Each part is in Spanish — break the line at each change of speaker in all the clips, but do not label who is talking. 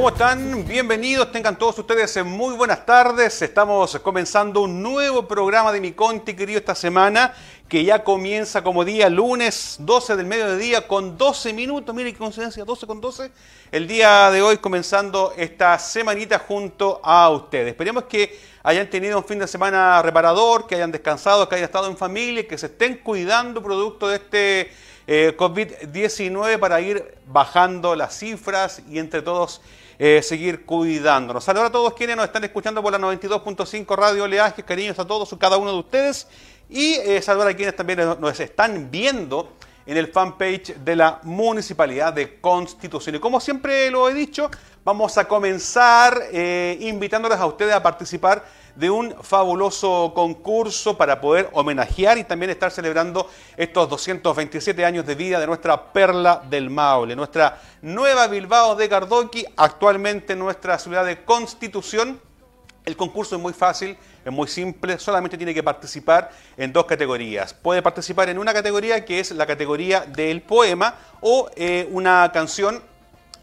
¿Cómo están? Bienvenidos, tengan todos ustedes muy buenas tardes. Estamos comenzando un nuevo programa de Mi Conti, querido, esta semana, que ya comienza como día lunes, 12 del mediodía, con 12 minutos. Mire qué coincidencia, 12 con 12. El día de hoy comenzando esta semanita junto a ustedes. Esperemos que hayan tenido un fin de semana reparador, que hayan descansado, que hayan estado en familia, que se estén cuidando producto de este eh, COVID-19 para ir bajando las cifras y entre todos eh, seguir cuidándonos. Saludos a todos quienes nos están escuchando por la 92.5 Radio Oleaje, cariños a todos, a cada uno de ustedes y eh, saludar a quienes también nos están viendo en el fanpage de la Municipalidad de Constitución. Y como siempre lo he dicho, vamos a comenzar eh, invitándoles a ustedes a participar de un fabuloso concurso para poder homenajear y también estar celebrando estos 227 años de vida de nuestra perla del Maule, nuestra nueva Bilbao de Gardoqui, actualmente nuestra ciudad de Constitución. El concurso es muy fácil, es muy simple, solamente tiene que participar en dos categorías. Puede participar en una categoría que es la categoría del poema o eh, una canción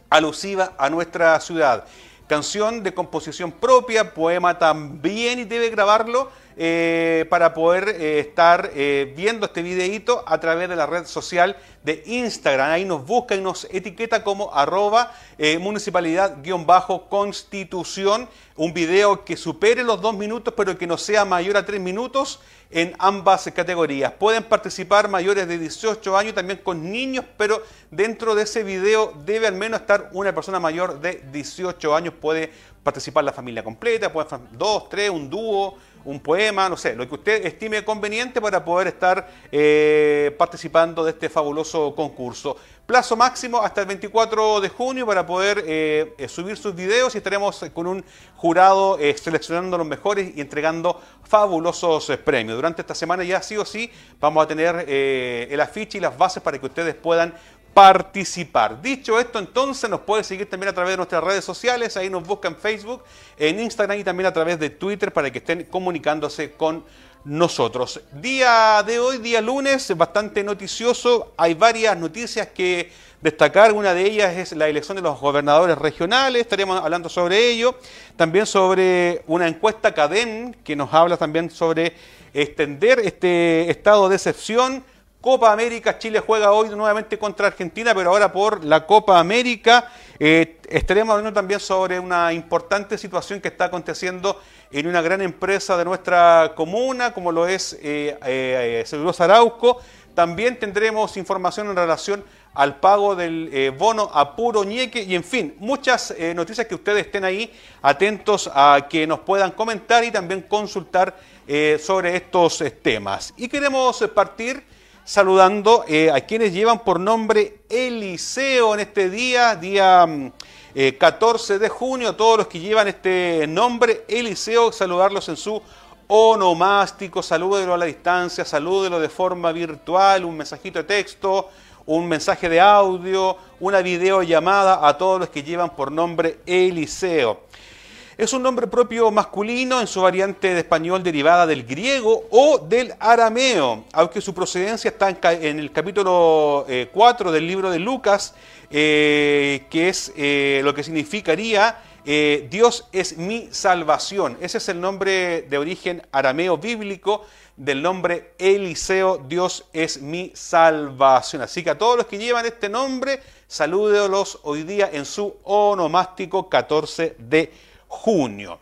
alusiva a nuestra ciudad canción de composición propia, poema también y debe grabarlo eh, para poder eh, estar eh, viendo este videíto a través de la red social de Instagram. Ahí nos busca y nos etiqueta como arroba municipalidad-constitución. Un video que supere los dos minutos pero que no sea mayor a tres minutos en ambas categorías. Pueden participar mayores de 18 años, también con niños, pero dentro de ese video debe al menos estar una persona mayor de 18 años. Puede participar la familia completa, puede dos, tres, un dúo, un poema, no sé, lo que usted estime conveniente para poder estar eh, participando de este fabuloso concurso. Plazo máximo hasta el 24 de junio para poder eh, eh, subir sus videos y estaremos con un jurado seleccionando los mejores y entregando fabulosos premios. Durante esta semana ya sí o sí vamos a tener el afiche y las bases para que ustedes puedan participar. Dicho esto, entonces nos puede seguir también a través de nuestras redes sociales, ahí nos busca en Facebook, en Instagram y también a través de Twitter para que estén comunicándose con nosotros. Día de hoy, día lunes, bastante noticioso, hay varias noticias que destacar, una de ellas es la elección de los gobernadores regionales, estaremos hablando sobre ello, también sobre una encuesta CADEM que nos habla también sobre extender este estado de excepción Copa América, Chile juega hoy nuevamente contra Argentina, pero ahora por la Copa América. Eh, estaremos hablando también sobre una importante situación que está aconteciendo en una gran empresa de nuestra comuna, como lo es eh, eh, eh Arauco. También tendremos información en relación al pago del eh, bono a puro ñeque y en fin, muchas noticias que ustedes estén ahí atentos a que nos puedan comentar y también consultar sobre estos temas. Y queremos partir saludando eh, a quienes llevan por nombre Eliseo en este día, día 14 mm, eh, de junio, todos los que llevan este nombre Eliseo, saludarlos en su onomástico, salúdelo a la distancia, salúdelo de forma virtual, un mensajito de texto, un mensaje de audio, una videollamada a todos los que llevan por nombre Eliseo. Es un nombre propio masculino en su variante de español derivada del griego o del arameo, aunque su procedencia está en, el capítulo 4 eh, del libro de Lucas, eh, que es eh, lo que significaría Dios es mi salvación. Ese es el nombre de origen arameo bíblico del nombre Eliseo, Dios es mi salvación. Así que a todos los que llevan este nombre, salúdelos hoy día en su onomástico 14 de junio.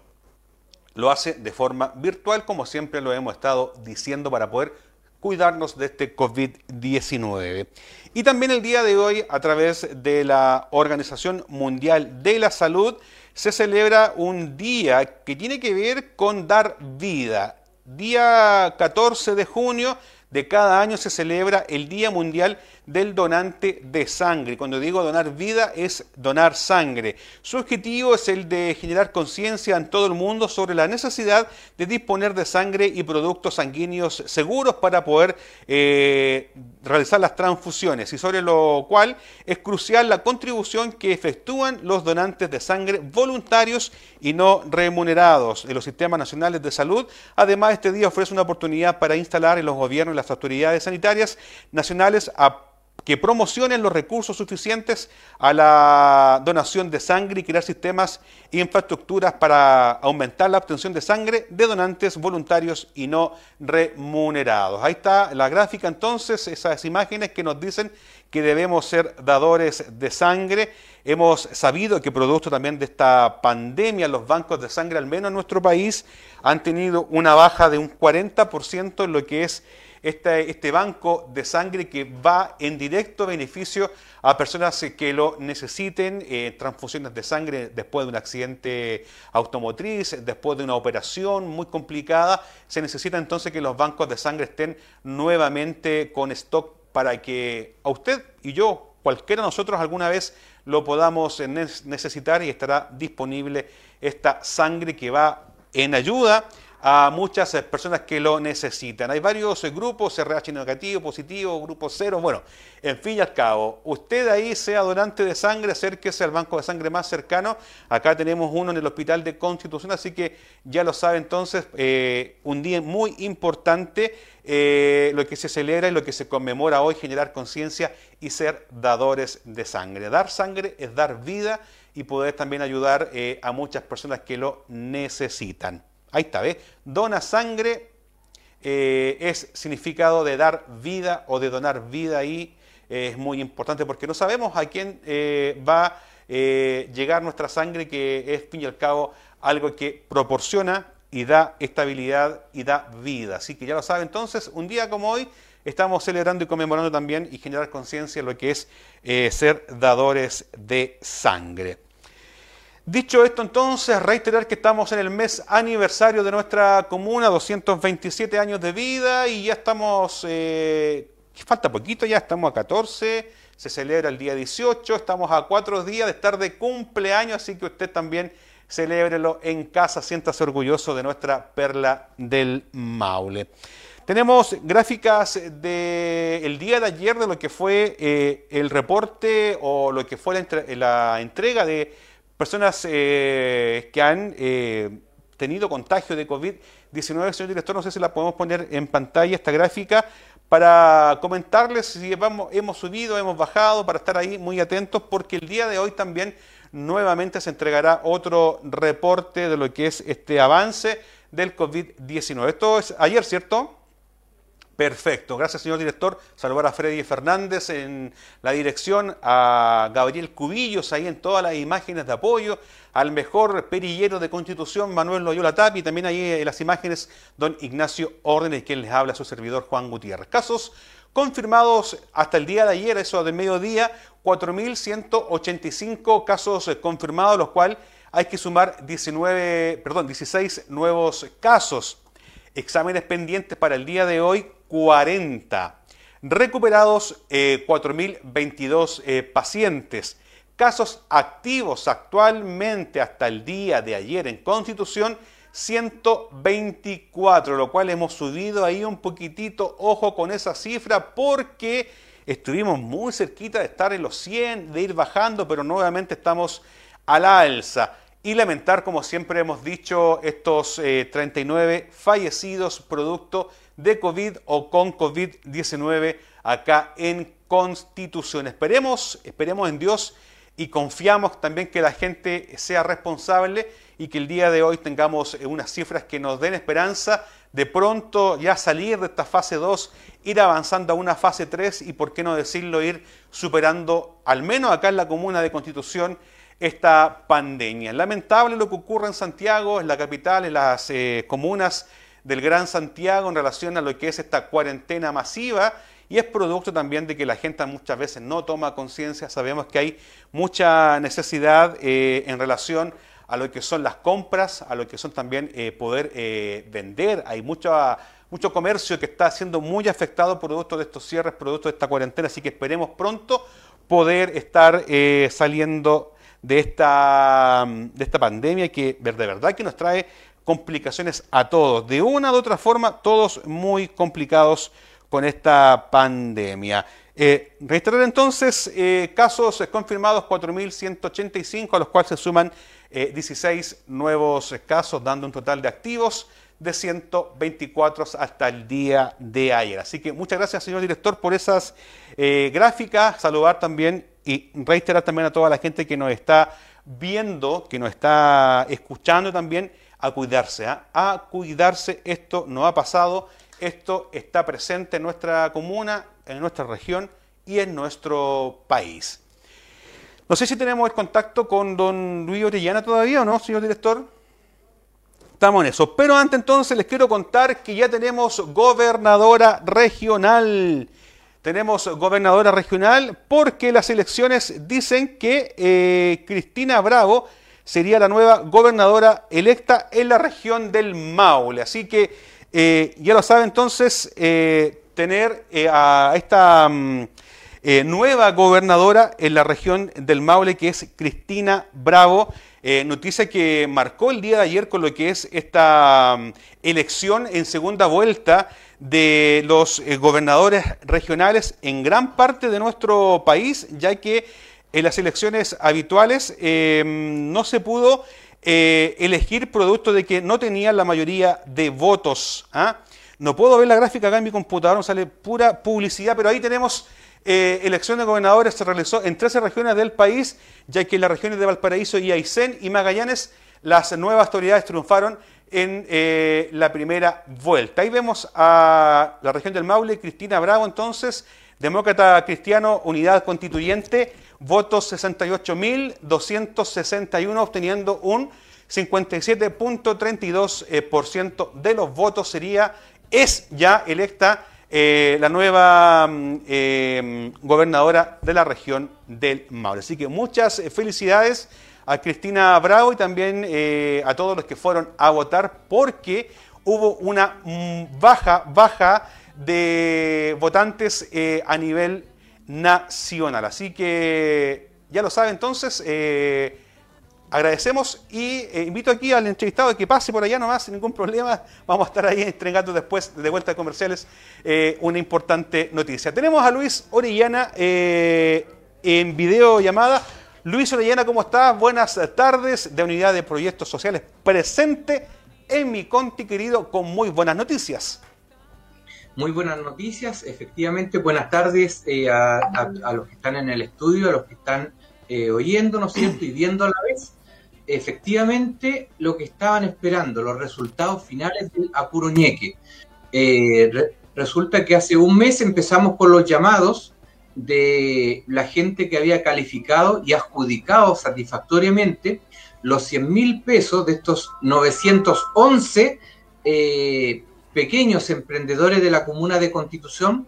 Lo hace de forma virtual, como siempre lo hemos estado diciendo, para poder cuidarnos de este COVID-19. Y también el día de hoy, a través de la Organización Mundial de la Salud, se celebra un día que tiene que ver con dar vida. Día 14 de junio de cada año se celebra el Día Mundial del donante de sangre. Cuando digo donar vida es donar sangre. Su objetivo es el de generar conciencia en todo el mundo sobre la necesidad de disponer de sangre y productos sanguíneos seguros para poder eh, realizar las transfusiones y sobre lo cual es crucial la contribución que efectúan los donantes de sangre voluntarios y no remunerados de los sistemas nacionales de salud. Además, este día ofrece una oportunidad para instalar en los gobiernos y las autoridades sanitarias nacionales a que promocionen los recursos suficientes a la donación de sangre y crear sistemas e infraestructuras para aumentar la obtención de sangre de donantes voluntarios y no remunerados. Ahí está la gráfica entonces, esas imágenes que nos dicen que debemos ser dadores de sangre. Hemos sabido que producto también de esta pandemia, los bancos de sangre, al menos en nuestro país, han tenido una baja de un 40% en lo que es este, este, banco de sangre que va en directo beneficio a personas que lo necesiten, eh, transfusiones de sangre después de un accidente automotriz, después de una operación muy complicada. Se necesita entonces que los bancos de sangre estén nuevamente con stock para que a usted y yo, cualquiera de nosotros alguna vez lo podamos necesitar y estará disponible esta sangre que va en ayuda a muchas eh, personas que lo necesitan. Hay varios eh, grupos, RH negativo, positivo, grupo cero, bueno, en fin y al cabo, usted ahí sea donante de sangre, acérquese al banco de sangre más cercano. Acá tenemos uno en el Hospital de Constitución, así que ya lo sabe entonces, eh, un día muy importante, lo que se celebra y lo que se conmemora hoy, generar conciencia y ser dadores de sangre. Dar sangre es dar vida y poder también ayudar a muchas personas que lo necesitan. Ahí está, ¿ves? Dona sangre eh, es significado de dar vida o de donar vida ahí. Eh, es muy importante porque no sabemos a quién eh, va a llegar nuestra sangre, que es, fin y al cabo, algo que proporciona y da estabilidad y da vida. Así que ya lo sabe, entonces, un día como hoy estamos celebrando y conmemorando también y generar conciencia en lo que es ser dadores de sangre. Dicho esto entonces, reiterar que estamos en el mes aniversario de nuestra comuna, 227 años de vida y ya estamos, eh, falta poquito, ya estamos a 14, se celebra el día 18, estamos a cuatro días de estar de cumpleaños, así que usted también celébrelo en casa, siéntase orgulloso de nuestra perla del Maule. Tenemos gráficas del día de ayer de lo que fue eh, el reporte o lo que fue la entrega de personas eh, que han eh, tenido contagio de COVID-19. Señor director, no sé si la podemos poner en pantalla esta gráfica para comentarles si hemos subido, hemos bajado, para estar ahí muy atentos, porque el día de hoy también nuevamente se entregará otro reporte de lo que es este avance del COVID-19. Esto es ayer, ¿cierto? Perfecto, gracias señor director. Saludar a Freddy Fernández en la dirección, a Gabriel Cubillos ahí en todas las imágenes de apoyo, al mejor perillero de Constitución, Manuel Loyola Tapi, también ahí en las imágenes, don Ignacio Órdenes, quien les habla, su servidor Juan Gutiérrez. Casos confirmados hasta el día de ayer, eso de mediodía, 4.185 casos confirmados, los cuales hay que sumar 19, perdón, 16 nuevos casos. Exámenes pendientes para el día de hoy, 40. Recuperados 4.022 eh, eh, pacientes. Casos activos actualmente hasta el día de ayer en Constitución, 124, lo cual hemos subido ahí un poquitito, ojo con esa cifra, porque estuvimos muy cerquita de estar en los 100, de ir bajando, pero nuevamente estamos a la alza. Y lamentar, como siempre hemos dicho, estos 39 eh, fallecidos producto de COVID o con COVID-19 acá en Constitución. Esperemos, esperemos en Dios y confiamos también que la gente sea responsable y que el día de hoy tengamos eh, unas cifras que nos den esperanza de pronto ya salir de esta fase 2, ir avanzando a una fase 3 y por qué no decirlo, ir superando, al menos acá en la comuna de Constitución, esta pandemia. Lamentable lo que ocurre en Santiago, en la capital, en las eh, comunas del Gran Santiago en relación a lo que es esta cuarentena masiva y es producto también de que la gente muchas veces no toma conciencia. Sabemos que hay mucha necesidad eh, en relación a lo que son las compras, a lo que son también eh, poder vender. Hay mucho, mucho comercio que está siendo muy afectado producto de estos cierres, producto de esta cuarentena, así que esperemos pronto poder estar saliendo de esta, de esta pandemia que de verdad que nos trae complicaciones a todos. De una u otra forma, todos muy complicados con esta pandemia. Eh, entonces, eh, casos confirmados 4.185, a los cuales se suman 16 eh, nuevos casos, dando un total de activos de 124 hasta el día de ayer. Así que muchas gracias, señor director, por esas eh, gráficas. Saludar también y reiterar también a toda la gente que nos está viendo, que nos está escuchando también, a cuidarse. ¿ah? A cuidarse, esto no ha pasado, esto está presente en nuestra comuna, en nuestra región y en nuestro país. No sé si tenemos el contacto con don Luis Orellana todavía o no, señor director. Estamos en eso. Pero antes entonces les quiero contar que ya tenemos gobernadora regional. Tenemos gobernadora regional porque las elecciones dicen que eh, Cristina Bravo sería la nueva gobernadora electa en la región del Maule. Así que eh, ya lo sabe entonces, eh, tener a esta mm, nueva gobernadora en la región del Maule, que es Cristina Bravo. noticia que marcó el día de ayer con lo que es esta mm, elección en segunda vuelta de los eh, gobernadores regionales en gran parte de nuestro país, ya que en las elecciones habituales em, no se pudo eh, elegir producto de que no tenían la mayoría de votos. ¿ah? No puedo ver la gráfica acá en mi computadora, sale pura publicidad, pero ahí tenemos eh, elección de gobernadores, se realizó en 13 regiones del país, ya que en las regiones de Valparaíso y y Magallanes las nuevas autoridades triunfaron en eh, la primera vuelta. Ahí vemos a la región del Maule, Cristina Bravo, entonces, demócrata cristiano, unidad constituyente, votos 68.261, obteniendo un 57.32% de los votos. Sería, es ya electa eh, la nueva mm, eh, gobernadora de la región del Maule. Así que muchas felicidades a Cristina Bravo y también eh, a todos los que fueron a votar porque hubo una mm, baja, baja de votantes eh, a nivel nacional. Así que ya lo sabe entonces. Eh, agradecemos y invito aquí al entrevistado que pase por allá nomás sin ningún problema. Vamos a estar ahí entregando después de vuelta de comerciales una importante noticia. Tenemos a Luis Orellana en videollamada. Luis Orellana, ¿cómo estás? Buenas tardes de Unidad de Proyectos Sociales presente en mi Conti querido con muy buenas noticias.
Muy buenas noticias, efectivamente, buenas tardes eh, a, los que están en el estudio, a los que están eh, oyendo, ¿no es cierto? Y viendo a la vez, efectivamente, lo que estaban esperando, los resultados finales del Apuroñeque. Eh, resulta que hace un mes empezamos con los llamados de la gente que había calificado y adjudicado satisfactoriamente los 100 mil pesos de estos 911 eh, pequeños emprendedores de la comuna de Constitución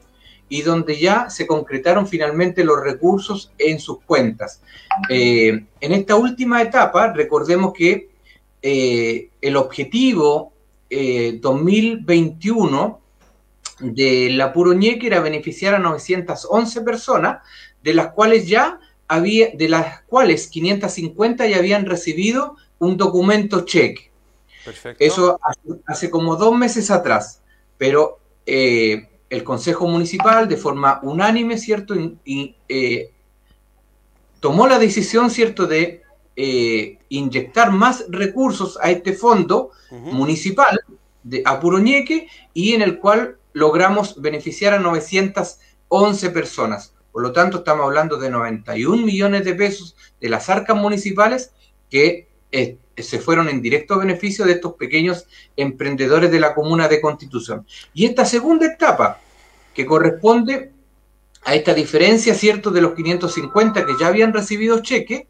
y donde ya se concretaron finalmente los recursos en sus cuentas. Eh, en esta última etapa, recordemos que eh, el objetivo 2021 de la Puroñeque era beneficiar a 911 personas, de las cuales ya había, de las cuales 550 ya habían recibido un documento cheque. Perfecto. Eso hace, como dos meses atrás, pero eh, el Consejo Municipal de forma unánime, ¿cierto? Y, eh, tomó la decisión, ¿cierto?, de eh, inyectar más recursos a este fondo municipal de Apuroñeque y en el cual logramos beneficiar a 911 personas. Por lo tanto, estamos hablando de 91 millones de pesos de las arcas municipales que eh, se fueron en directo beneficio de estos pequeños emprendedores de la comuna de Constitución. Y esta segunda etapa, que corresponde a esta diferencia, ¿cierto?, de los 550 que ya habían recibido cheque,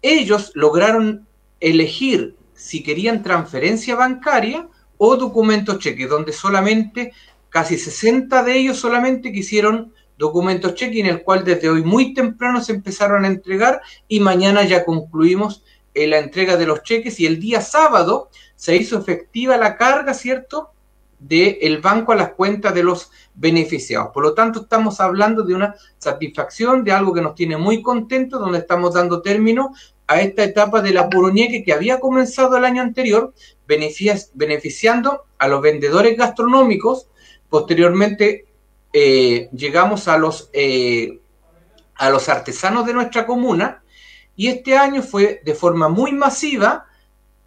ellos lograron elegir si querían transferencia bancaria o documento cheque, donde solamente casi 60 de ellos solamente quisieron documentos cheque en el cual desde hoy muy temprano se empezaron a entregar y mañana ya concluimos eh, la entrega de los cheques y el día sábado se hizo efectiva la carga, ¿cierto?, del el banco a las cuentas de los beneficiados. Por lo tanto, estamos hablando de una satisfacción, de algo que nos tiene muy contentos, donde estamos dando término a esta etapa de la puroñeque que había comenzado el año anterior, beneficiando a los vendedores gastronómicos, Posteriormente eh, llegamos a los, eh, a los artesanos de nuestra comuna y este año fue de forma muy masiva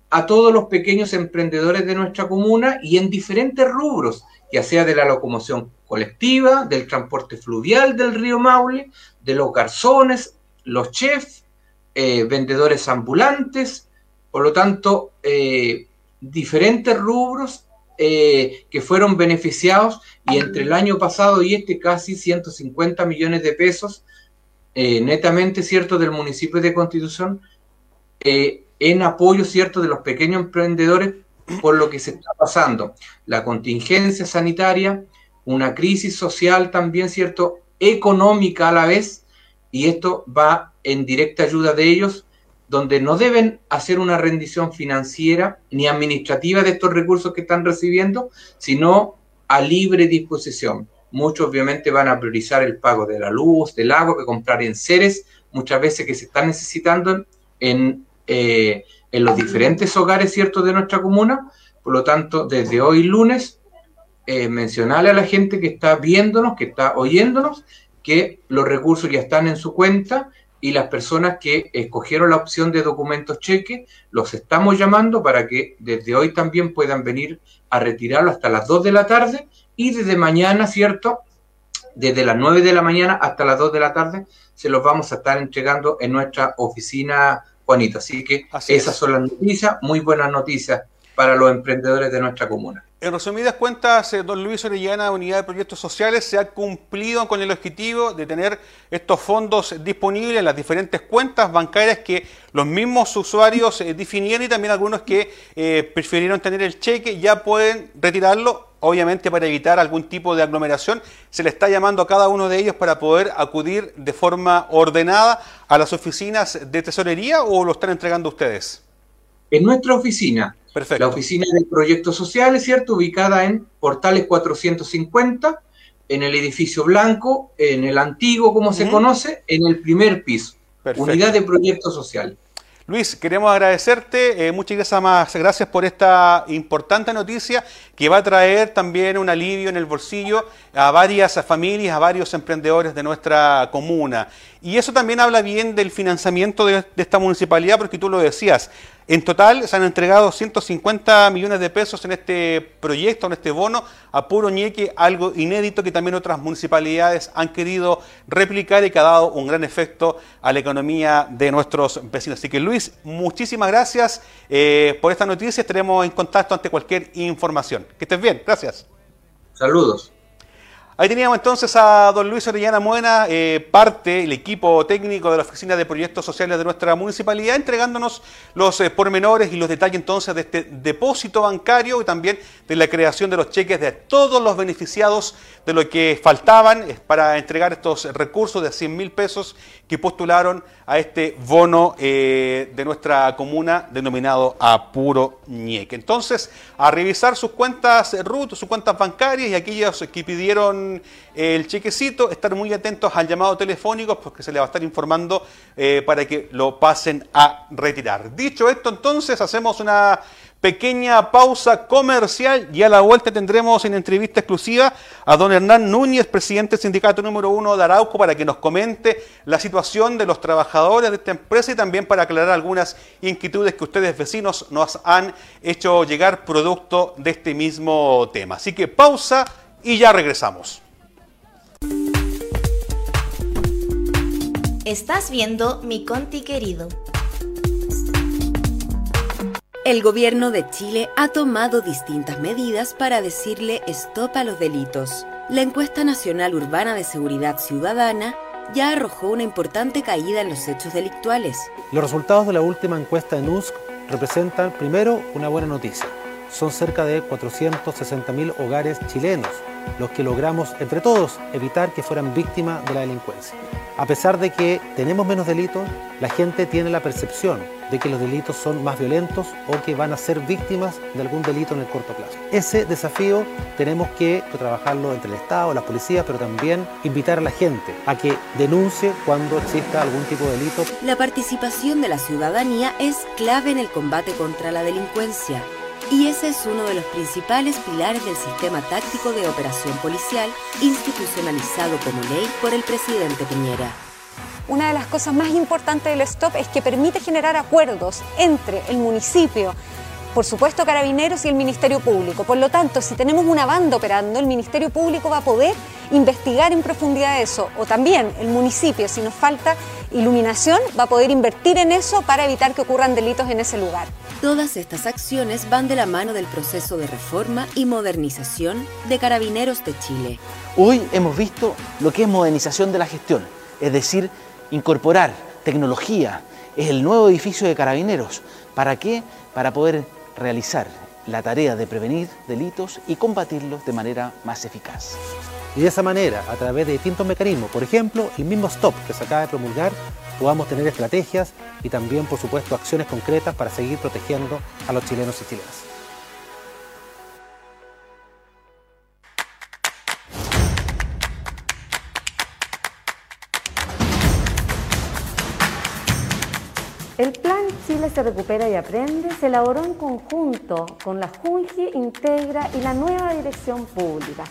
a todos los pequeños emprendedores de nuestra comuna y en diferentes rubros, ya sea de la locomoción colectiva, del transporte fluvial del río Maule, de los garzones, los chefs, eh, vendedores ambulantes, por lo tanto, eh, diferentes rubros eh, que fueron beneficiados y entre el año pasado y este casi 150 millones de pesos, netamente cierto, del municipio de Constitución, en apoyo cierto de los pequeños emprendedores por lo que se está pasando, la contingencia sanitaria, una crisis social también, ¿cierto? Económica a la vez, y esto va en directa ayuda de ellos, donde no deben hacer una rendición financiera ni administrativa de estos recursos que están recibiendo, sino a libre disposición. Muchos obviamente van a priorizar el pago de la luz, del agua, que comprar en seres, muchas veces que se están necesitando en, eh, en los diferentes hogares, ¿cierto?, de nuestra comuna. Por lo tanto, desde hoy lunes, eh, mencionarle a la gente que está viéndonos, que está oyéndonos, que los recursos ya están en su cuenta y las personas que escogieron la opción de documentos cheque, los estamos llamando para que desde hoy también puedan venir a retirarlo hasta las 2 de la tarde y desde mañana, ¿cierto? Desde las 9 de la mañana hasta las 2 de la tarde se los vamos a estar entregando en nuestra oficina Juanito. Así que esas son las noticias, muy buenas noticias para los emprendedores de nuestra comuna.
En resumidas cuentas, eh, don Luis Orellana, Unidad de Proyectos Sociales, se ha cumplido con el objetivo de tener estos fondos disponibles en las diferentes cuentas bancarias que los mismos usuarios eh, definieron y también algunos que eh, prefirieron tener el cheque ya pueden retirarlo, obviamente para evitar algún tipo de aglomeración. Se le está llamando a cada uno de ellos para poder acudir de forma ordenada a las oficinas de tesorería o lo están entregando ustedes.
En nuestra oficina la oficina de proyectos sociales, ¿cierto? Ubicada en Portales 450, en el edificio blanco, en el antiguo, como se conoce, en el primer piso. Unidad de proyectos sociales.
Luis, queremos agradecerte, eh, muchas gracias, más, gracias por esta importante noticia que va a traer también un alivio en el bolsillo a varias familias, a varios emprendedores de nuestra comuna. Y eso también habla bien del financiamiento de esta municipalidad, porque tú lo decías, en total se han entregado 150 millones de pesos en este proyecto, en este bono, a puro ñeque, algo inédito que también otras municipalidades han querido replicar y que ha dado un gran efecto a la economía de nuestros vecinos. Así que Luis, muchísimas gracias eh, por esta noticia. Estaremos en contacto ante cualquier información. Que estés bien, gracias.
Saludos.
Ahí teníamos entonces a don Luis Orellana Muena, eh, parte del equipo técnico de la Oficina de Proyectos Sociales de nuestra municipalidad, entregándonos los eh, pormenores y los detalles entonces de este depósito bancario y también de la creación de los cheques de todos los beneficiados de lo que faltaban eh, para entregar estos recursos de 100 mil pesos que postularon a este bono de nuestra comuna denominado Apuro Ñeque. Entonces, a revisar sus cuentas RUT, sus cuentas bancarias y aquellos que pidieron el chequecito, estar muy atentos al llamado telefónico porque se le va a estar informando eh, para que lo pasen a retirar. Dicho esto, entonces hacemos una pequeña pausa comercial y a la vuelta tendremos en entrevista exclusiva a don Hernán Núñez, presidente del sindicato número uno de Arauco, para que nos comente la situación de los trabajadores de esta empresa y también para aclarar algunas inquietudes que ustedes vecinos nos han hecho llegar producto de este mismo tema. Así que pausa y ya regresamos.
Estás viendo Mi Conti querido.
El gobierno de Chile ha tomado distintas medidas para decirle stop a los delitos. La encuesta nacional urbana de seguridad ciudadana ya arrojó una importante caída en los hechos delictuales.
Los resultados de la última encuesta de NUSC representan, primero, una buena noticia. Son cerca de 460.000 hogares chilenos los que logramos entre todos evitar que fueran víctimas de la delincuencia. A pesar de que tenemos menos delitos, la gente tiene la percepción de que los delitos son más violentos o que van a ser víctimas de algún delito en el corto plazo. Ese desafío tenemos que trabajarlo entre el Estado, las policías, pero también invitar a la gente a que denuncie cuando exista algún tipo de delito.
La participación de la ciudadanía es clave en el combate contra la delincuencia y ese es uno de los principales pilares del sistema táctico de operación policial institucionalizado como ley por el presidente Piñera.
una de las cosas más importantes del STOP es que permite generar acuerdos entre el municipio, por supuesto Carabineros y el Ministerio Público. Por lo tanto, si tenemos una banda operando, el Ministerio Público va a poder investigar en profundidad eso, o también el municipio, si nos falta iluminación, va a poder invertir en eso para evitar que ocurran delitos en ese lugar.
Todas estas acciones van de la mano del proceso de reforma y modernización de Carabineros de Chile.
Hoy hemos visto lo que es modernización de la gestión, es decir, incorporar tecnología, es el nuevo edificio de Carabineros. ¿Para qué? Para poder realizar la tarea de prevenir delitos y combatirlos de manera más eficaz.
Y de esa manera, a través de distintos mecanismos, por ejemplo, el mismo STOP que se acaba de promulgar, podamos tener estrategias y también, por supuesto, acciones concretas para seguir protegiendo a los chilenos y chilenas.
Se recupera y aprende se elaboró en conjunto con la Junji Integra y la nueva dirección pública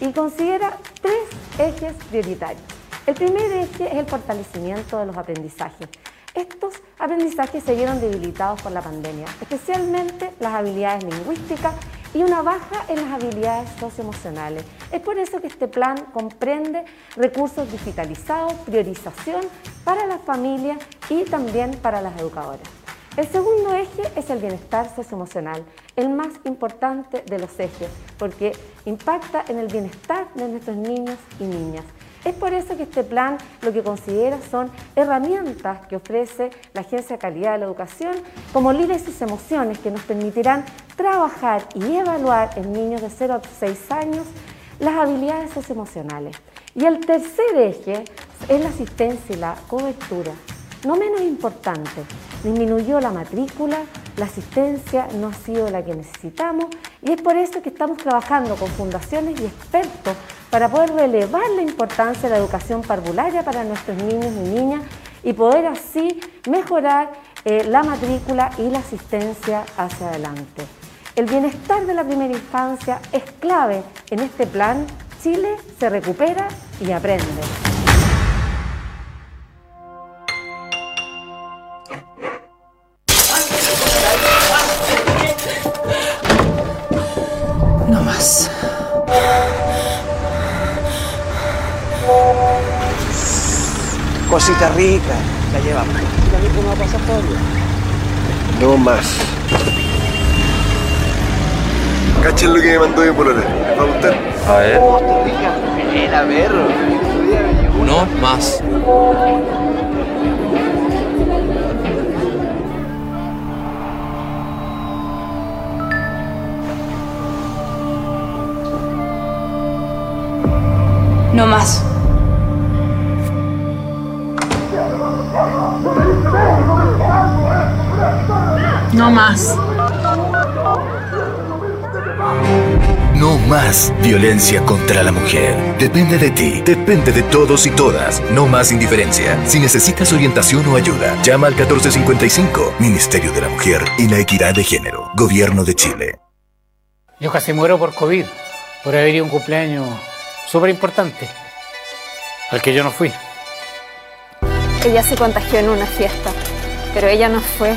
y considera tres ejes prioritarios. El primer eje es el fortalecimiento de los aprendizajes. Estos aprendizajes se vieron debilitados por la pandemia, especialmente las habilidades lingüísticas y una baja en las habilidades socioemocionales. Es por eso que este plan comprende recursos digitalizados, priorización para las familias y también para las educadoras. El segundo eje es el bienestar socioemocional, el más importante de los ejes, porque impacta en el bienestar de nuestros niños y niñas. Es por eso que este plan lo que considera son herramientas que ofrece la Agencia de Calidad de la Educación como líderes sus emociones que nos permitirán trabajar y evaluar en niños de 0 a 6 años las habilidades socioemocionales. Y el tercer eje es la asistencia y la cobertura. No menos importante, disminuyó la matrícula, la asistencia no ha sido la que necesitamos y es por eso que estamos trabajando con fundaciones y expertos para poder relevar la importancia de la educación parvularia para nuestros niños y niñas y poder así mejorar eh, la matrícula y la asistencia hacia adelante. El bienestar de la primera infancia es clave en este plan. Chile se recupera y aprende.
Cosita rica, la llevamos. ¿Cómo va a pasar todavía?
No más. Cachen lo que me mandó mi polola. ¿Les va a gustar?
A ver.
Buena, perro.
No más.
No más. No más.
No más violencia contra la mujer. Depende de ti, depende de todos y todas. No más indiferencia. Si necesitas orientación o ayuda, llama al 1455, Ministerio de la Mujer y la Equidad de Género, Gobierno de Chile.
Yo casi muero por COVID, por haber ido a un cumpleaños súper importante, al que yo no fui.
Ella se contagió en una fiesta, pero ella no fue.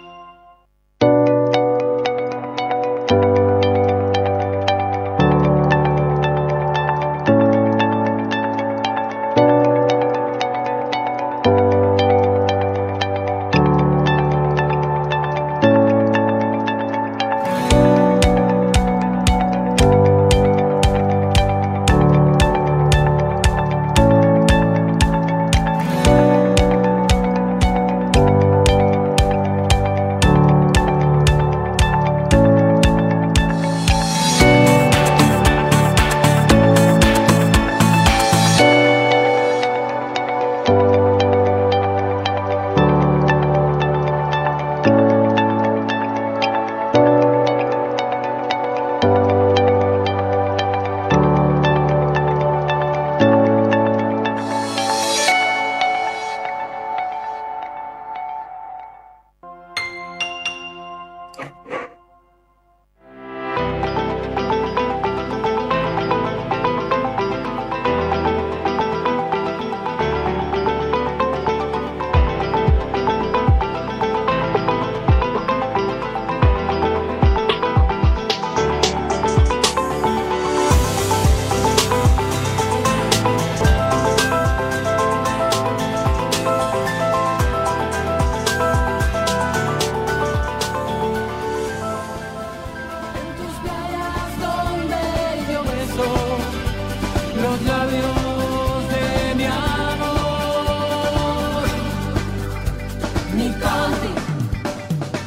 Mi consti,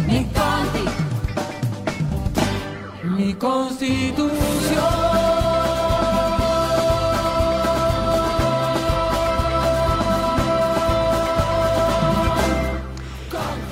mi consti, mi constitución.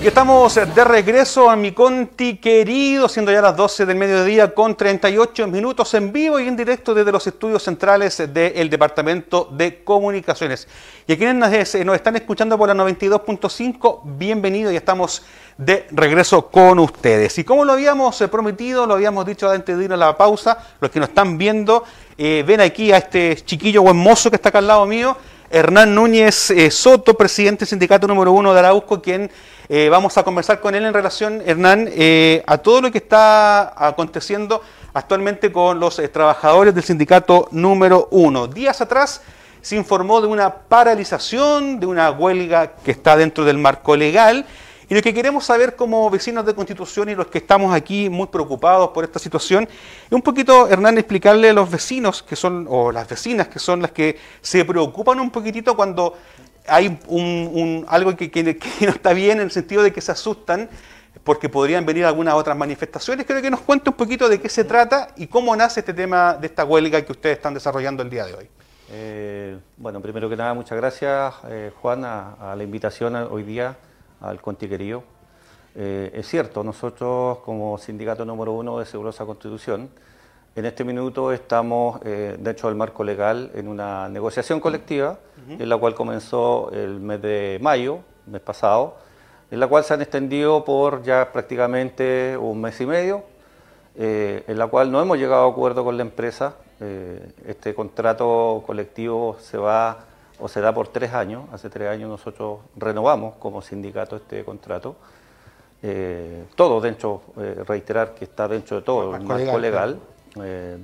Y estamos de regreso a mi Conti querido, siendo ya las 12 del mediodía con 38 minutos en vivo y en directo desde los estudios centrales del Departamento de Comunicaciones. Y a quienes nos, nos están escuchando por la 92.5, bienvenidos y estamos de regreso con ustedes. Y como lo habíamos eh, prometido, lo habíamos dicho antes de ir a la pausa, los que nos están viendo, eh, ven aquí a este chiquillo buen mozo que está acá al lado mío, Hernán Núñez eh, Soto, presidente del sindicato número uno de Arauco, quien eh, vamos a conversar con él en relación, Hernán, eh, a todo lo que está aconteciendo actualmente con los eh, trabajadores del sindicato número uno. Días atrás se informó de una paralización, de una huelga que está dentro del marco legal. Y lo que queremos saber como vecinos de Constitución y los que estamos aquí muy preocupados por esta situación, es un poquito, Hernán, explicarle a los vecinos que son, o las vecinas que son las que se preocupan un poquitito cuando hay algo que, que, no está bien en el sentido de que se asustan porque podrían venir algunas otras manifestaciones. Creo que nos cuente un poquito de qué se trata y cómo nace este tema de esta huelga que ustedes están desarrollando el día de hoy.
Eh, bueno, primero que nada, muchas gracias, eh, Juan, a, la invitación hoy día al Contiquerío. Eh, es cierto, nosotros como sindicato número uno de Segurosa Constitución, en este minuto estamos eh, dentro del marco legal en una negociación colectiva, en la cual comenzó el mes de mayo, mes pasado, en la cual se han extendido por ya prácticamente un mes y medio, eh, en la cual no hemos llegado a acuerdo con la empresa. Eh, este contrato colectivo se va o se da por tres años. Hace tres años nosotros renovamos como sindicato este contrato. todo dentro, reiterar que está dentro de todo el marco, legal eh,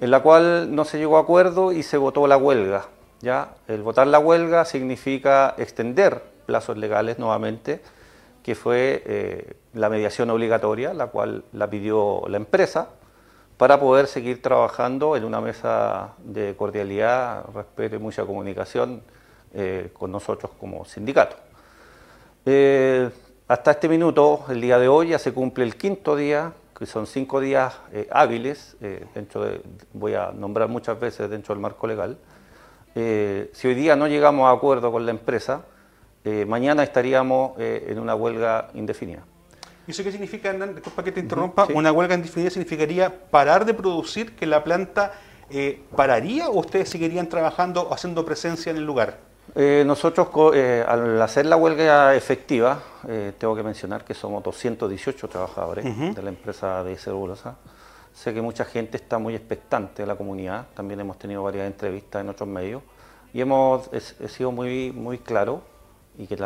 en la cual no se llegó a acuerdo y se votó la huelga. ¿ya? El votar la huelga significa extender plazos legales nuevamente, que fue eh, la mediación obligatoria, la cual la pidió la empresa, para poder seguir trabajando en una mesa de cordialidad, respeto y mucha comunicación eh, con nosotros como sindicato. hasta este minuto, el día de hoy, ya se cumple el quinto día que son cinco días eh, hábiles, eh, dentro de, voy a nombrar muchas veces dentro del marco legal. Eh, si hoy día no llegamos a acuerdo con la empresa, mañana estaríamos en una huelga indefinida.
¿Y eso qué significa, Hernán? Disculpa que te interrumpa. ¿Una huelga indefinida significaría parar de producir, que la planta pararía o ustedes seguirían trabajando o haciendo presencia en el lugar?
Eh, nosotros, eh, al hacer la huelga efectiva, eh, tengo que mencionar que somos 218 trabajadores de la empresa de Segurosa. Sé que mucha gente está muy expectante de la comunidad, también hemos tenido varias entrevistas en otros medios y hemos sido muy, muy claro y que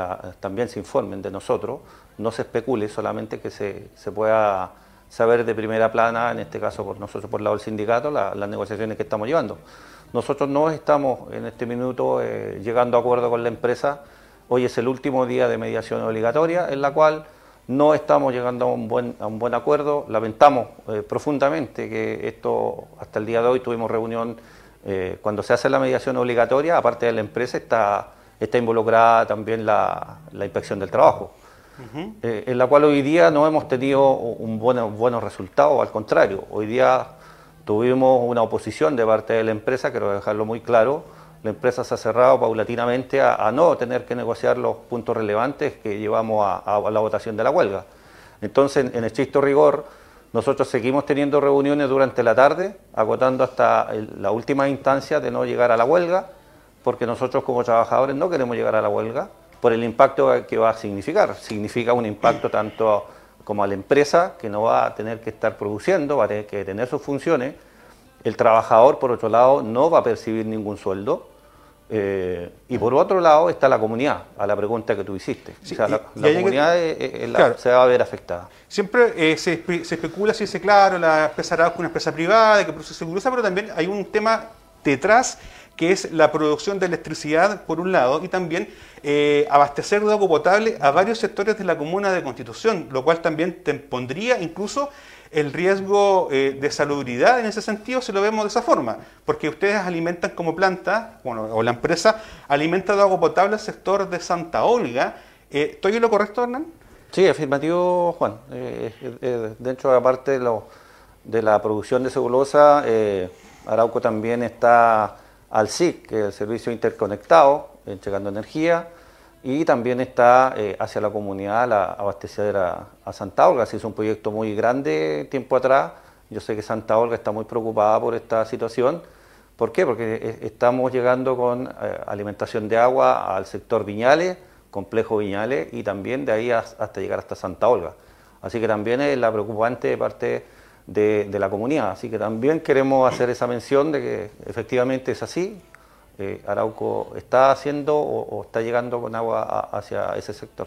también se informen de nosotros, no se especule solamente que se, se, pueda saber de primera plana, en este caso por nosotros por el lado del sindicato, las negociaciones que estamos llevando. Nosotros no estamos en este minuto eh, llegando a acuerdo con la empresa. Hoy es el último día de mediación obligatoria en la cual no estamos llegando a un buen, a un buen acuerdo. Lamentamos eh, profundamente que esto, hasta el día de hoy tuvimos reunión, eh, cuando se hace la mediación obligatoria, aparte de la empresa, está, está involucrada también la, inspección del trabajo. en la cual hoy día no hemos tenido un buen, buenos resultados, al contrario, hoy día Tuvimos una oposición de parte de la empresa, quiero dejarlo muy claro. La empresa se ha cerrado paulatinamente a, no tener que negociar los puntos relevantes que llevamos a, la votación de la huelga. Entonces, en estricto rigor, nosotros seguimos teniendo reuniones durante la tarde, agotando hasta la última instancia de no llegar a la huelga, porque nosotros como trabajadores no queremos llegar a la huelga por el impacto que va a significar. Significa un impacto tanto como a la empresa que no va a tener que estar produciendo, va a tener que tener sus funciones. El trabajador, por otro lado, no va a percibir ningún sueldo. Eh, y por otro lado está la comunidad, a la pregunta que tú hiciste. o sea, la, comunidad se va a ver afectada.
Siempre eh, se, especula, si dice, claro, la empresa Arauco es una empresa privada, que produce seguridad, pero también hay un tema detrás que es la producción de electricidad, por un lado, y también eh, abastecer de agua potable a varios sectores de la comuna de Constitución, lo cual también te pondría incluso el riesgo eh, de salubridad en ese sentido si lo vemos de esa forma, porque ustedes alimentan como planta, bueno, o la empresa alimenta de agua potable al sector de Santa Olga. Eh, ¿Estoy en lo correcto, Hernán?
Sí, afirmativo, Juan. dentro de aparte de los de la producción de celulosa, eh, Arauco también está al SIC, que es el Servicio Interconectado, entregando energía, y también está eh, hacia la comunidad la abastecedora a Santa Olga. Se hizo un proyecto muy grande tiempo atrás. Yo sé que Santa Olga está muy preocupada por esta situación. ¿Por qué? Porque estamos llegando con eh, alimentación de agua al sector Viñales, complejo Viñales, y también de ahí hasta llegar hasta Santa Olga. Así que también es la preocupante parte de, de la comunidad. Así que también queremos hacer esa mención de que efectivamente es así, eh, Arauco está haciendo o, está llegando con agua hacia ese sector.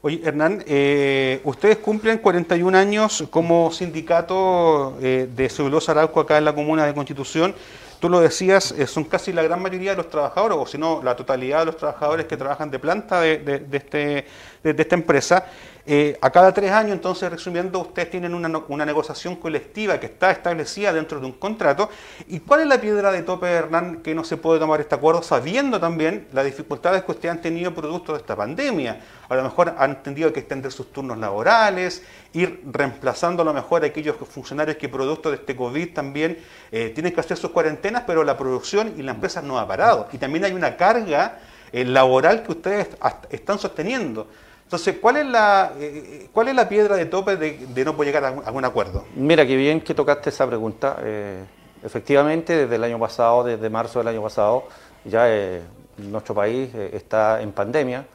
Oye, Hernán, eh, ustedes cumplen 41 años como sindicato eh, de celulosa Arauco acá en la comuna de Constitución. Tú lo decías, son casi la gran mayoría de los trabajadores, o si no, la totalidad de los trabajadores que trabajan de planta de, este, de esta empresa. Eh, a cada tres años, entonces, resumiendo, ustedes tienen una, negociación colectiva que está establecida dentro de un contrato. ¿Y cuál es la piedra de tope, Hernán, que no se puede tomar este acuerdo, sabiendo también las dificultades que ustedes han tenido producto de esta pandemia? A lo mejor han tenido que extender sus turnos laborales, ir reemplazando a lo mejor a aquellos funcionarios que producto de este COVID también eh, tienen que hacer sus cuarentenas, pero la producción y la empresa no ha parado. Y también hay una carga eh, laboral que ustedes están sosteniendo. Entonces, ¿cuál es la, eh, cuál es la piedra de tope de, no poder llegar a algún acuerdo?
Mira, qué bien que tocaste esa pregunta. Eh, efectivamente, desde el año pasado, desde marzo del año pasado, ya eh, nuestro país está en pandemia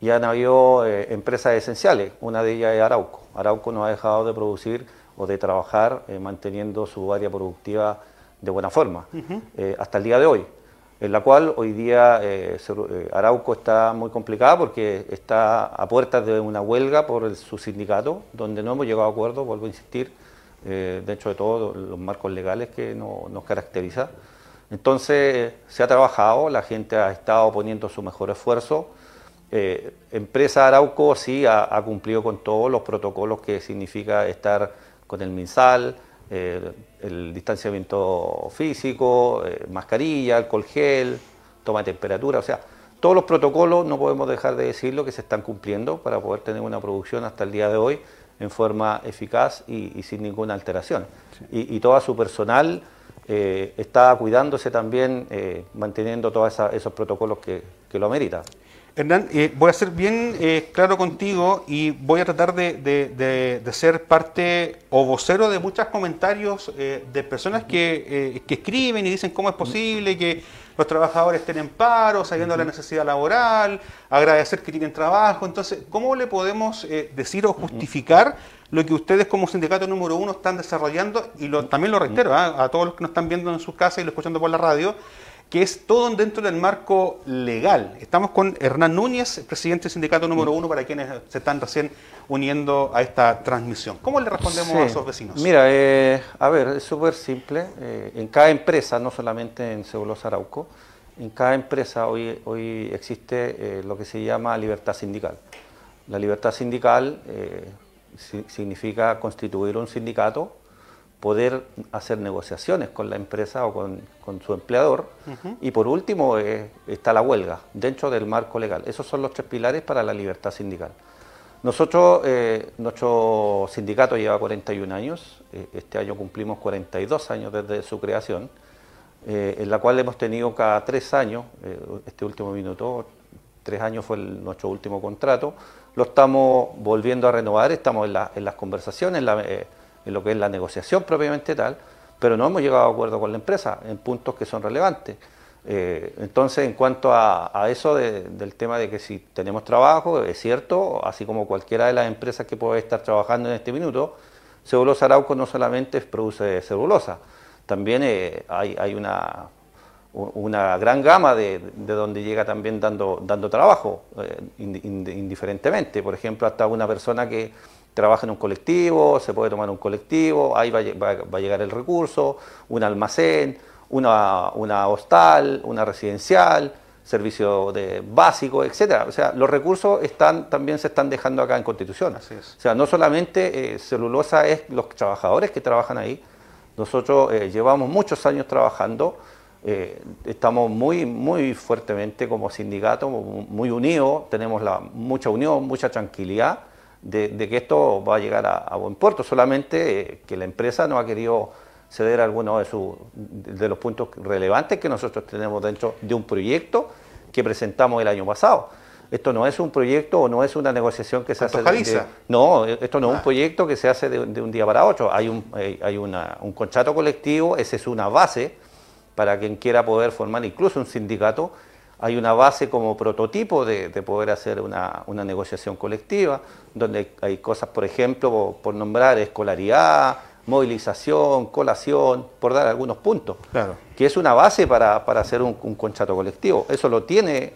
y han habido empresas esenciales. Una de ellas es Arauco. Arauco no ha dejado de producir o de trabajar manteniendo su área productiva de buena forma hasta el día de hoy en la cual hoy día eh, eh, Arauco está muy complicada porque está a puertas de una huelga por su sindicato, donde no hemos llegado a acuerdo, vuelvo a insistir, eh, dentro de todos los marcos legales que nos caracteriza. Entonces se ha trabajado, la gente ha estado poniendo su mejor esfuerzo. empresa Arauco sí ha, cumplido con todos los protocolos que significa estar con el MinSal, el distanciamiento físico, eh, mascarilla, alcohol gel, toma de temperatura, o sea, todos los protocolos no podemos dejar de decirlo que se están cumpliendo para poder tener una producción hasta el día de hoy en forma eficaz y, sin ninguna alteración. Y, y, todo su personal eh, está cuidándose también, eh, manteniendo todos esos protocolos que, que lo ameritan.
Hernán, eh, voy a ser bien eh, claro contigo y voy a tratar de, ser parte o vocero de muchos comentarios eh, de personas que, escriben y dicen cómo es posible que los trabajadores estén en paro, sabiendo la necesidad laboral, agradecer que tienen trabajo. Entonces, ¿cómo le podemos decir o justificar lo que ustedes como sindicato número uno están desarrollando? Y también lo reitero ¿ah? a todos los que nos están viendo en sus casas y lo escuchando por la radio que es todo dentro del marco legal. Estamos con Hernán Núñez, presidente del sindicato número uno, para quienes se están recién uniendo a esta transmisión. ¿Cómo le respondemos a esos vecinos?
Mira, eh, a ver, es súper simple. Eh, en cada empresa, no solamente en Cebulosa Arauco, en cada empresa hoy, hoy existe eh, lo que se llama libertad sindical. La libertad sindical significa constituir un sindicato poder hacer negociaciones con la empresa o con, su empleador. Y por último eh, está la huelga, dentro del marco legal. Esos son los tres pilares para la libertad sindical. Nosotros, eh, nuestro sindicato lleva 41 años, eh, este año cumplimos 42 años desde su creación, en la cual hemos tenido cada tres años, este último minuto, tres años fue nuestro último contrato, lo estamos volviendo a renovar, estamos en, en las conversaciones, la, en lo que es la negociación propiamente tal, pero no hemos llegado a acuerdo con la empresa en puntos que son relevantes. Eh, entonces, en cuanto a, eso del tema de que si tenemos trabajo, es cierto, así como cualquiera de las empresas que puede estar trabajando en este minuto, Celulosa Arauco no solamente produce celulosa, también eh, hay, una, gran gama de, donde llega también dando, dando trabajo, eh, indiferentemente. Por ejemplo, hasta una persona que trabaja en un colectivo, se puede tomar un colectivo, ahí va, a llegar el recurso, un almacén, una, una hostal, una residencial, servicio de básico, etcétera. O sea, los recursos están, también se están dejando acá en Constitución. O sea, no solamente eh, celulosa es los trabajadores que trabajan ahí, nosotros eh, llevamos muchos años trabajando, eh, estamos muy, muy fuertemente como sindicato, muy unidos, tenemos la, mucha unión, mucha tranquilidad de, que esto va a llegar a, buen puerto, solamente eh, que la empresa no ha querido ceder algunos de, su, de los puntos relevantes que nosotros tenemos dentro de un proyecto que presentamos el año pasado. Esto no es un proyecto o no es una negociación que se hace... De, no, esto no es un ah. proyecto que se hace de, un día para otro. Hay, un, hay una, un contrato colectivo, esa es una base para quien quiera poder formar incluso un sindicato. Hay una base como prototipo de, poder hacer una, una, negociación colectiva, donde hay cosas, por ejemplo, por, nombrar escolaridad, movilización, colación, por dar algunos puntos, claro. que es una base para, hacer un, un contrato colectivo. Eso lo tiene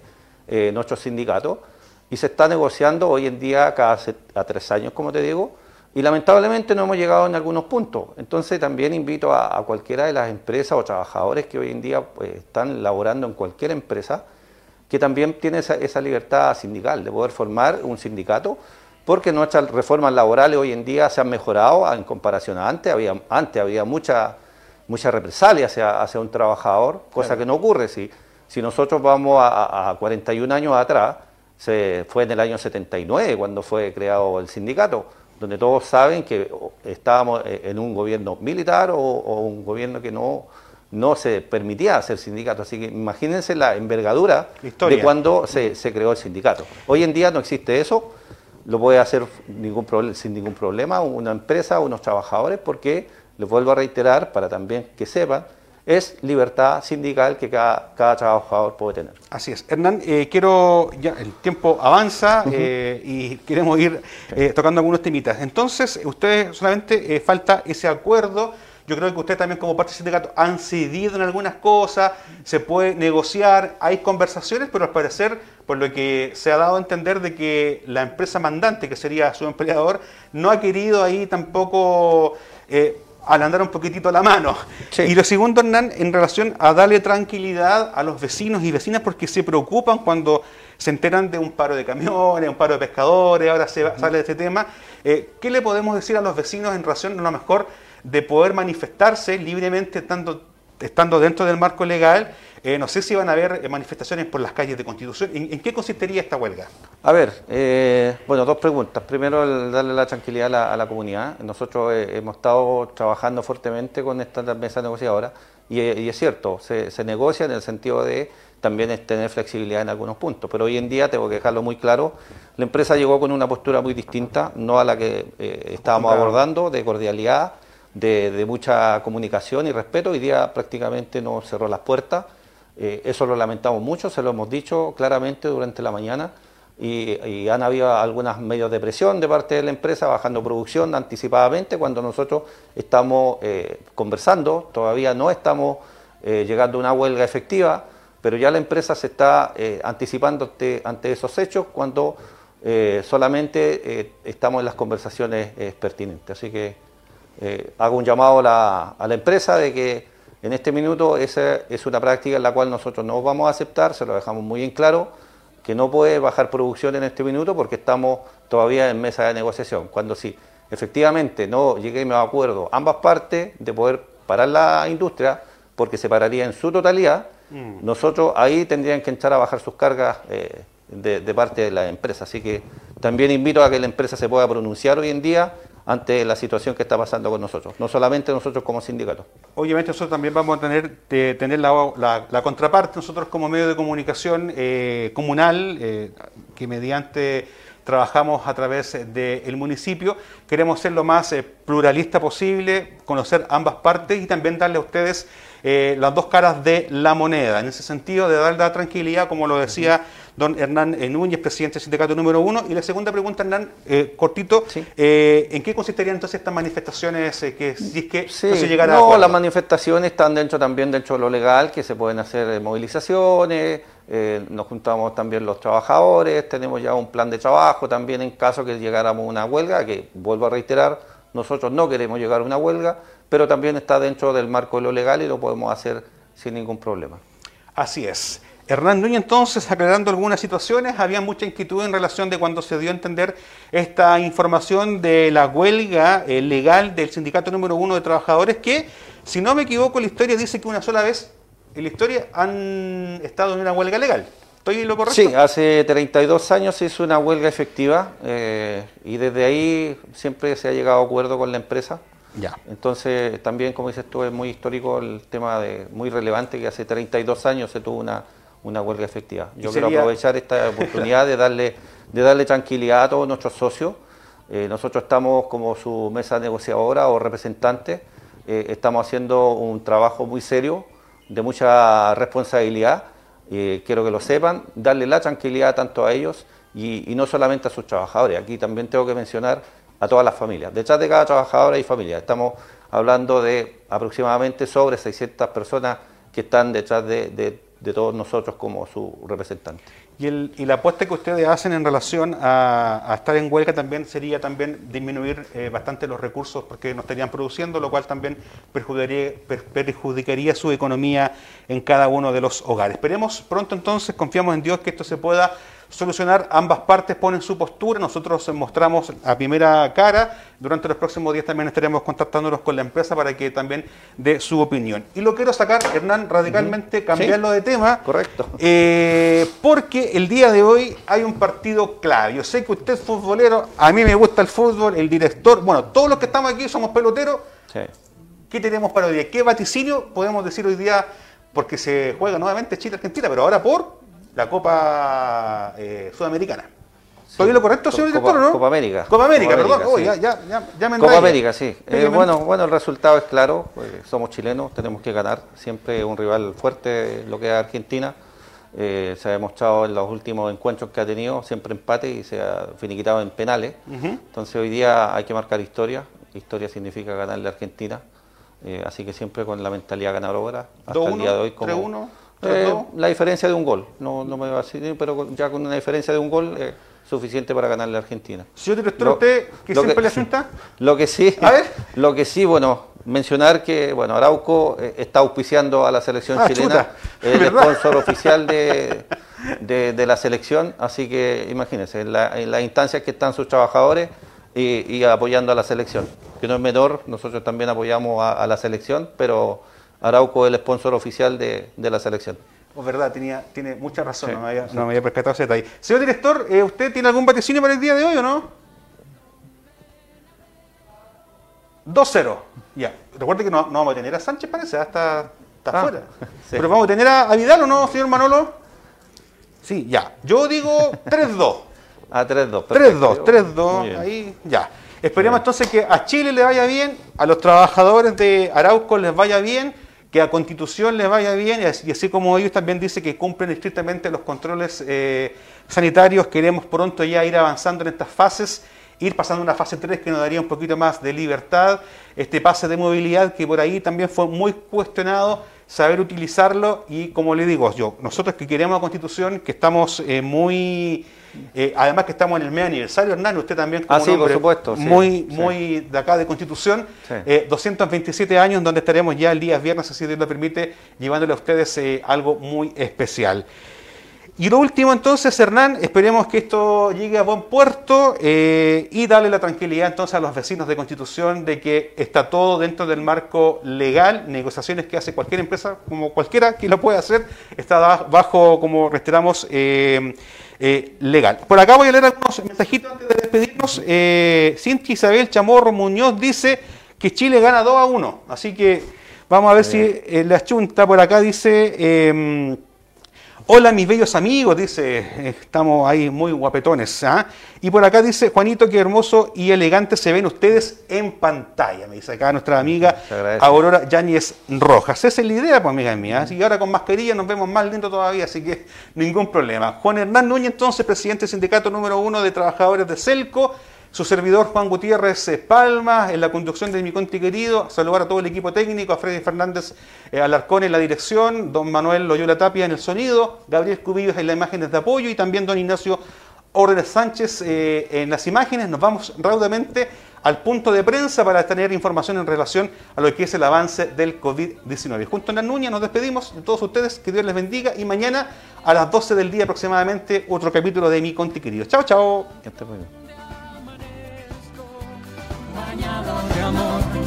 eh, nuestro sindicato y se está negociando hoy en día cada a tres años, como te digo, y lamentablemente no hemos llegado en algunos puntos. Entonces también invito a, cualquiera de las empresas o trabajadores que hoy en día pues, están laborando en cualquier empresa, que también tiene esa, libertad sindical de poder formar un sindicato, porque nuestras reformas laborales hoy en día se han mejorado en comparación a antes. Había, antes había mucha, mucha represalia hacia, hacia un trabajador, cosa que no ocurre. Si, si nosotros vamos a, 41 años atrás, se fue en el año 79 cuando fue creado el sindicato, donde todos saben que estábamos e, en un gobierno militar o, un gobierno que no, no se permitía hacer sindicato. Así que imagínense la envergadura de cuando se, creó el sindicato. Hoy en día no existe eso, lo puede hacer ningún sin ningún problema una empresa, unos trabajadores, porque, les vuelvo a reiterar, para también que sepan, es libertad sindical que cada, cada trabajador puede tener.
Así es. Hernán, eh, quiero, ya el tiempo avanza eh, y queremos ir eh, tocando algunos temitas. Entonces, ustedes solamente falta ese acuerdo. Yo creo que ustedes también como parte del sindicato han cedido en algunas cosas, se puede negociar, hay conversaciones, pero al parecer, por lo que se ha dado a entender de que la empresa mandante, que sería su empleador, no ha querido ahí tampoco al andar un poquitito la mano. Y lo segundo, Hernán, en relación a darle tranquilidad a los vecinos y vecinas porque se preocupan cuando se enteran de un paro de camiones, un paro de pescadores, ahora se sale de este tema. Eh, ¿Qué le podemos decir a los vecinos en relación a lo mejor de poder manifestarse libremente estando, estando dentro del marco legal eh, no sé si van a haber eh, manifestaciones por las calles de Constitución. ¿En, qué consistiría esta huelga?
A ver, eh, bueno, dos preguntas. Primero, darle la tranquilidad a la, comunidad. Nosotros hemos estado trabajando fuertemente con esta mesa negociadora y, es cierto, se, negocia en el sentido de también tener flexibilidad en algunos puntos. Pero hoy en día, tengo que dejarlo muy claro, la empresa llegó con una postura muy distinta, no a la que estábamos abordando, de cordialidad, de, mucha comunicación y respeto. Hoy día prácticamente nos cerró las puertas. Eh, eso lo lamentamos mucho, se lo hemos dicho claramente durante la mañana y, han habido algunas medios de presión de parte de la empresa bajando producción anticipadamente cuando nosotros estamos eh, conversando, todavía no estamos eh, llegando a una huelga efectiva, pero ya la empresa se está anticipando ante, esos hechos cuando solamente estamos en las conversaciones pertinentes. Así que hago un llamado a la empresa de que en este minuto esa es una práctica en la cual nosotros no vamos a aceptar, se lo dejamos muy en claro, que no puede bajar producción en este minuto porque estamos todavía en mesa de negociación. Cuando sí, efectivamente no lleguemos a acuerdo ambas partes de poder parar la industria, porque se pararía en su totalidad, mm. nosotros ahí tendrían que entrar a bajar sus cargas eh, de, de parte de la empresa. Así que también invito a que la empresa se pueda pronunciar hoy en día ante la situación que está pasando con nosotros, no solamente nosotros como sindicato.
Obviamente nosotros también vamos a tener, tener la, contraparte, nosotros como medio de comunicación eh, comunal, eh, que mediante trabajamos a través del municipio, queremos ser lo más eh, pluralista posible, conocer ambas partes y también darle a ustedes las dos caras de la moneda, en ese sentido de dar la tranquilidad, como lo decía don Hernán Núñez, presidente del sindicato número uno. Y la segunda pregunta, Hernán, eh, cortito, eh, ¿en qué consistirían entonces estas manifestaciones eh, que si es que
no se llegara no, las manifestaciones están dentro también dentro de lo legal, que se pueden hacer movilizaciones, nos juntamos también los trabajadores, tenemos ya un plan de trabajo también en caso que llegáramos a una huelga, que vuelvo a reiterar, nosotros no queremos llegar a una huelga, pero también está dentro del marco de lo legal y lo podemos hacer sin ningún problema.
Así es. Hernán Núñez entonces, aclarando algunas situaciones, había mucha inquietud en relación de cuando se dio a entender esta información de la huelga eh, legal del sindicato número uno de trabajadores que, si no me equivoco, la historia dice que una sola vez en la historia han estado en una huelga legal. ¿Estoy en lo correcto?
Sí, hace 32 años se hizo una huelga efectiva eh, y desde ahí siempre se ha llegado a acuerdo con la empresa.
Ya.
Entonces, también, como dices tú, es muy histórico el tema de muy relevante que hace 32 años se tuvo una, una huelga efectiva. Yo quiero aprovechar esta oportunidad de darle, de darle tranquilidad a todos nuestros socios. Eh, nosotros estamos como su mesa negociadora o representante, eh, estamos haciendo un trabajo muy serio, de mucha responsabilidad. Eh, quiero que lo sepan, darle la tranquilidad tanto a ellos y, y no solamente a sus trabajadores. Aquí también tengo que mencionar a todas las familias. Detrás de cada trabajador hay familia. Estamos hablando de aproximadamente sobre 600 personas que están detrás de, de- de todos nosotros como su representante.
Y, el- y la apuesta que ustedes hacen en relación a, a estar en huelga también sería también disminuir eh, bastante los recursos porque no estarían produciendo, lo cual también perjudicaría, per- perjudicaría su economía en cada uno de los hogares. Esperemos pronto entonces, confiamos en Dios que esto se pueda solucionar. Ambas partes ponen su postura, nosotros mostramos a primera cara. Durante los próximos días también estaremos contactándonos con la empresa para que también dé su opinión. Y lo quiero sacar, Hernán, radicalmente, cambiarlo de tema.
Correcto.
Eh, porque el día de hoy hay un partido clave. Yo sé que usted es futbolero, a mí me gusta el fútbol, el director, bueno, todos los que estamos aquí somos peloteros.
Sí.
¿Qué tenemos para hoy día? ¿Qué vaticinio podemos decir hoy día? Porque se juega nuevamente Chile-Argentina, pero ahora por la Copa eh, Sudamericana. ¿Estoy en lo correcto, señor
Copa-
director, o no?
Copa América.
Copa América,
Copa
perdón.
América,
Oh,
sí.
ya, ya, ya, me
Copa. América, sí. Eh, bueno, bueno, el resultado es claro. pues, somos chilenos, tenemos que ganar. Siempre un rival fuerte, lo que es Argentina. Eh, se ha demostrado en los últimos encuentros que ha tenido, siempre empate y se ha finiquitado en penales. Entonces hoy día hay que marcar historia. Historia significa ganarle a Argentina. Eh, así que siempre con la mentalidad ganadora hasta
2-1,
el día de hoy. Como,
3-1,
Eh,
3-2.
la diferencia de un gol. No, no me va a decir, pero ya con una diferencia de un gol es suficiente para ganarle a Argentina.
Señor director,
Lo-
¿usted que siempre le asunta?
Lo que sí,
A ver.
lo que sí, bueno, mencionar que bueno, Arauco eh, está auspiciando a la selección
Ah,
chilena, el
¿verdad?
sponsor oficial de, de- de la selección, así que imagínense, en, la- en las instancias que están sus trabajadores y, y apoyando a la selección, que no es menor, nosotros también apoyamos a, a la selección, pero Arauco es el sponsor oficial de, de la selección.
Oh, verdad, tenía, tiene mucha razón,
Sí,
no, me había,
sí.
no me había percatado ese detalle. Señor director, eh, ¿usted tiene algún vaticinio para el día de hoy o no? 2-0. Ya. Recuerde que no, no vamos a tener a Sánchez, parece, ah, está, está
Ah,
fuera.
sí.
Pero vamos a tener a, a Vidal o no, señor Manolo? Sí, ya. Yo digo 3-2.
A 3-2.
3-2,
perfecto.
3-2,
Muy bien.
ahí ya. Esperemos entonces que a Chile le vaya bien, a los trabajadores de Arauco les vaya bien, que a Constitución les vaya bien, y así, como ellos también dicen que cumplen estrictamente los controles eh, sanitarios, queremos pronto ya ir avanzando en estas fases, ir pasando a una fase 3 que nos daría un poquito más de libertad, este pase de movilidad que por ahí también fue muy cuestionado, saber utilizarlo y como le digo yo, nosotros que queremos a Constitución, que estamos eh, muy... eh, además que estamos en el medio aniversario, Hernán, usted también como
Ah, sí, por supuesto, sí,
muy,
sí.
muy de acá de Constitución,
Sí.
eh, 227 años donde estaremos ya el día viernes, así Dios lo permite, llevándole a ustedes eh, algo muy especial. Y lo último entonces, Hernán, esperemos que esto llegue a buen puerto y darle la tranquilidad entonces a los vecinos de Constitución de que está todo dentro del marco legal, negociaciones que hace cualquier empresa, como cualquiera que lo pueda hacer, está bajo, como reiteramos, eh, legal. Por acá voy a leer algunos mensajitos antes de despedirnos. Eh, Cintia Isabel Chamorro Muñoz dice que Chile gana 2 a 1, así que vamos a ver si eh, la chunta por acá dice... eh, Hola mis bellos amigos, dice, eh, estamos ahí muy guapetones. ¿ah? Y por acá dice, Juanito, qué hermoso y elegante se ven ustedes en pantalla, me dice acá nuestra amiga. Aurora Yáñez Rojas. Esa es la idea, pues amiga mía. Así que ahora con mascarilla nos vemos más lindos todavía, así que ningún problema. Juan Hernán Núñez, entonces, presidente del sindicato número uno de trabajadores de Celco. Su servidor Juan Gutiérrez Palma, en la conducción de mi conti querido, saludar a todo el equipo técnico, a Freddy Fernández eh, Alarcón en la dirección, don Manuel Loyola Tapia en el sonido, Gabriel Cubillos en las imágenes de apoyo y también don Ignacio Órdenes Sánchez eh, en las imágenes. Nos vamos raudamente al punto de prensa para tener información en relación a lo que es el avance del COVID-19. Junto a la Nuña nos despedimos de todos ustedes, que Dios les bendiga y mañana a las 12 del día aproximadamente otro capítulo de mi conti querido. Chao, chao.
Bañado de amor.